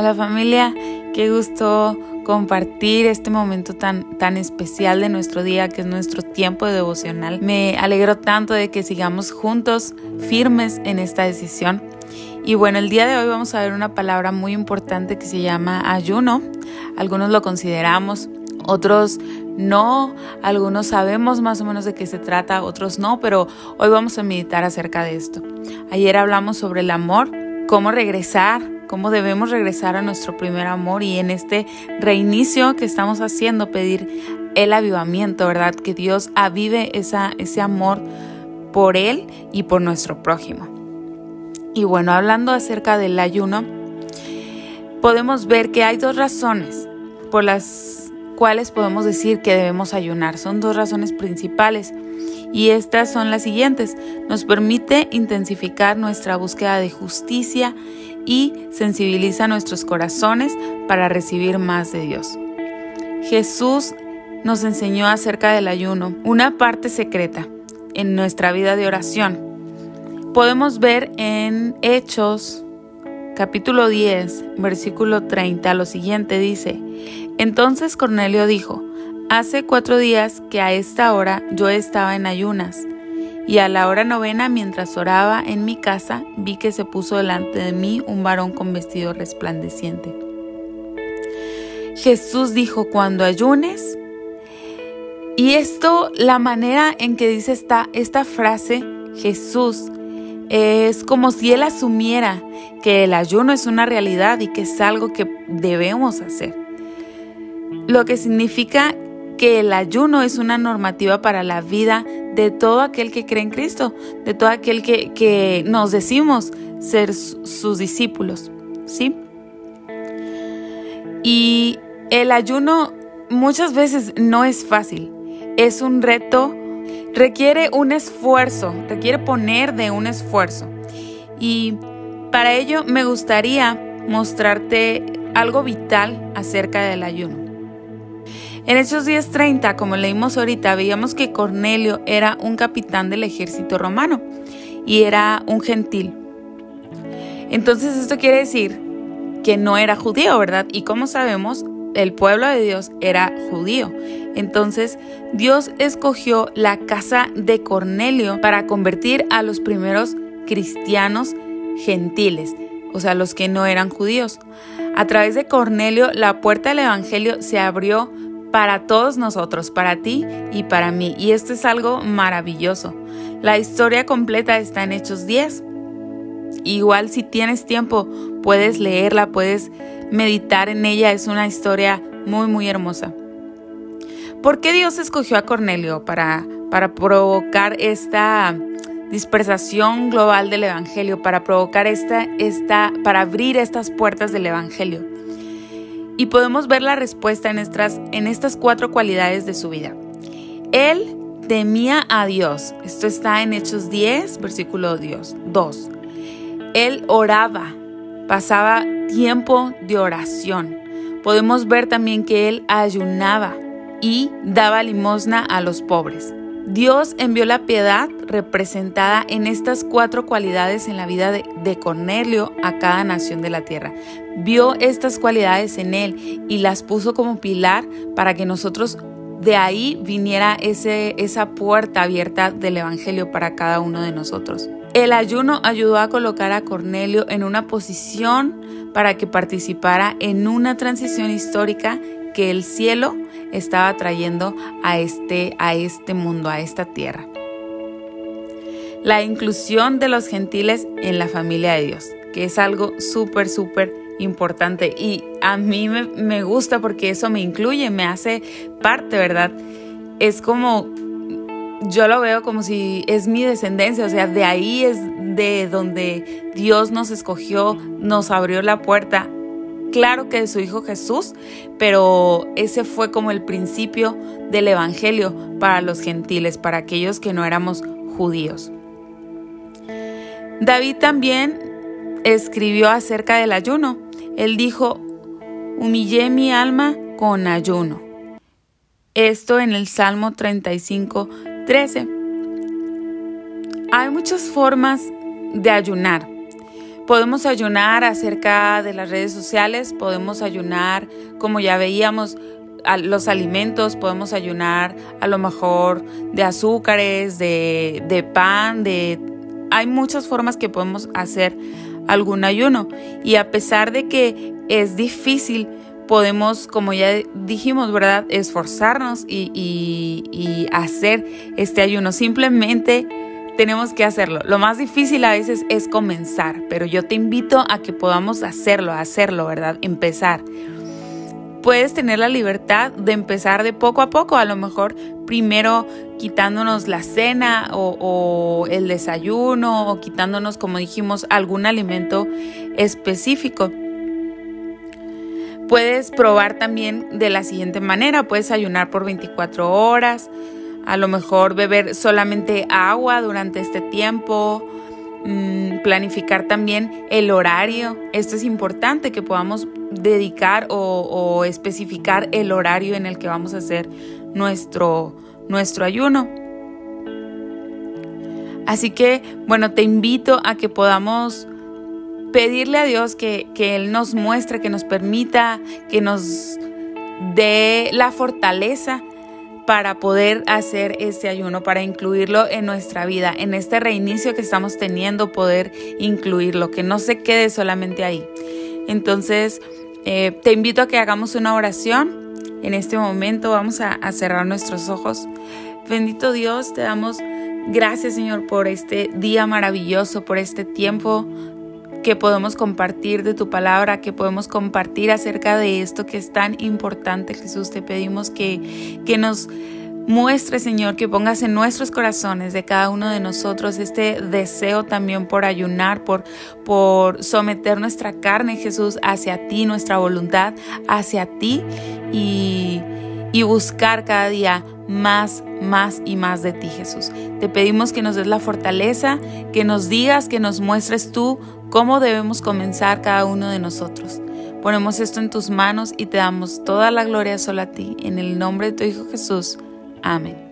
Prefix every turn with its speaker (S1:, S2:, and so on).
S1: Hola familia, qué gusto compartir este momento tan, tan especial de nuestro día, que es nuestro tiempo de devocional. Me alegro tanto de que sigamos juntos, firmes en esta decisión. Y bueno, el día de hoy vamos a ver una palabra muy importante que se llama ayuno. Algunos lo consideramos, otros no, algunos sabemos más o menos de qué se trata, otros no, pero hoy vamos a meditar acerca de esto. Ayer hablamos sobre el amor, cómo regresar cómo debemos regresar a nuestro primer amor y en este reinicio que estamos haciendo pedir el avivamiento, ¿verdad? Que Dios avive esa, ese amor por Él y por nuestro prójimo. Y bueno, hablando acerca del ayuno, podemos ver que hay dos razones por las cuales podemos decir que debemos ayunar. Son dos razones principales. Y estas son las siguientes. Nos permite intensificar nuestra búsqueda de justicia y sensibiliza nuestros corazones para recibir más de Dios. Jesús nos enseñó acerca del ayuno, una parte secreta en nuestra vida de oración. Podemos ver en Hechos capítulo 10, versículo 30, lo siguiente dice, entonces Cornelio dijo, hace cuatro días que a esta hora yo estaba en ayunas y a la hora novena, mientras oraba en mi casa, vi que se puso delante de mí un varón con vestido resplandeciente. Jesús dijo, cuando ayunes, y esto, la manera en que dice esta, esta frase, Jesús, es como si él asumiera que el ayuno es una realidad y que es algo que debemos hacer. Lo que significa que el ayuno es una normativa para la vida de todo aquel que cree en Cristo, de todo aquel que, nos decimos ser sus discípulos, ¿sí? Y el ayuno muchas veces no es fácil, es un reto, requiere un esfuerzo, requiere poner de un esfuerzo. Y para ello me gustaría mostrarte algo vital acerca del ayuno. En Hechos 10:30, como leímos ahorita, veíamos que Cornelio era un capitán del ejército romano y era un gentil. Entonces esto quiere decir que no era judío, ¿verdad? Y como sabemos, el pueblo de Dios era judío. Entonces Dios escogió la casa de Cornelio para convertir a los primeros cristianos gentiles, o sea, los que no eran judíos. A través de Cornelio, la puerta del Evangelio se abrió para todos nosotros, para ti y para mí. Y esto es algo maravilloso. La historia completa está en Hechos 10. Igual si tienes tiempo, puedes leerla, puedes meditar en ella. Es una historia muy, muy hermosa. ¿Por qué Dios escogió a Cornelio para, para provocar esta dispersación global del Evangelio, para provocar esta, esta, para abrir estas puertas del Evangelio? Y podemos ver la respuesta en estas, en estas cuatro cualidades de su vida. Él temía a Dios. Esto está en Hechos 10, versículo 2. Él oraba, pasaba tiempo de oración. Podemos ver también que él ayunaba y daba limosna a los pobres. Dios envió la piedad representada en estas cuatro cualidades en la vida de, Cornelio a cada nación de la tierra. Vio estas cualidades en él y las puso como pilar para que nosotros de ahí viniera ese, esa puerta abierta del Evangelio para cada uno de nosotros. El ayuno ayudó a colocar a Cornelio en una posición para que participara en una transición histórica que el cielo estaba trayendo a este, a este mundo, a esta tierra. La inclusión de los gentiles en la familia de Dios, que es algo súper, súper importante y a mí me, me gusta porque eso me incluye, me hace parte, ¿verdad? Es como yo lo veo como si es mi descendencia, o sea, de ahí es de donde Dios nos escogió, nos abrió la puerta claro que de su Hijo Jesús, pero ese fue como el principio del Evangelio para los gentiles, para aquellos que no éramos judíos. David también escribió acerca del ayuno. Él dijo, humillé mi alma con ayuno. Esto en el Salmo 35, 13. Hay muchas formas de ayunar. Podemos ayunar acerca de las redes sociales, podemos ayunar, como ya veíamos, los alimentos, podemos ayunar a lo mejor de azúcares, de, de pan, de... Hay muchas formas que podemos hacer algún ayuno. Y a pesar de que es difícil, podemos, como ya dijimos, ¿verdad?, esforzarnos y, y, hacer este ayuno. Simplemente tenemos que hacerlo. Lo más difícil a veces es comenzar, pero yo te invito a que podamos hacerlo, hacerlo, ¿verdad? Empezar. Puedes tener la libertad de empezar de poco a poco, a lo mejor primero quitándonos la cena o, el desayuno o quitándonos, como dijimos, algún alimento específico. Puedes probar también de la siguiente manera, puedes ayunar por 24 horas, a lo mejor beber solamente agua durante este tiempo, mm, planificar también el horario. Esto es importante que podamos dedicar o, especificar el horario en el que vamos a hacer nuestro, nuestro ayuno. Así que, bueno, te invito a que podamos pedirle a Dios que, que Él nos muestre, que nos permita, que nos dé la fortaleza para poder hacer este ayuno, para incluirlo en nuestra vida, en este reinicio que estamos teniendo, poder incluirlo, que no se quede solamente ahí. Entonces, eh, te invito a que hagamos una oración. En este momento vamos a, a cerrar nuestros ojos. Bendito Dios, te damos gracias Señor por este día maravilloso, por este tiempo que podemos compartir de tu palabra, que podemos compartir acerca de esto que es tan importante, Jesús. Te pedimos que, que nos muestre, Señor, que pongas en nuestros corazones de cada uno de nosotros este deseo también por ayunar, por, por someter nuestra carne, Jesús, hacia ti, nuestra voluntad hacia ti y, y buscar cada día más, más y más de ti, Jesús. Te pedimos que nos des la fortaleza, que nos digas, que nos muestres tú cómo debemos comenzar cada uno de nosotros. Ponemos esto en tus manos y te damos toda la gloria solo a ti. En el nombre de tu Hijo Jesús. Amén.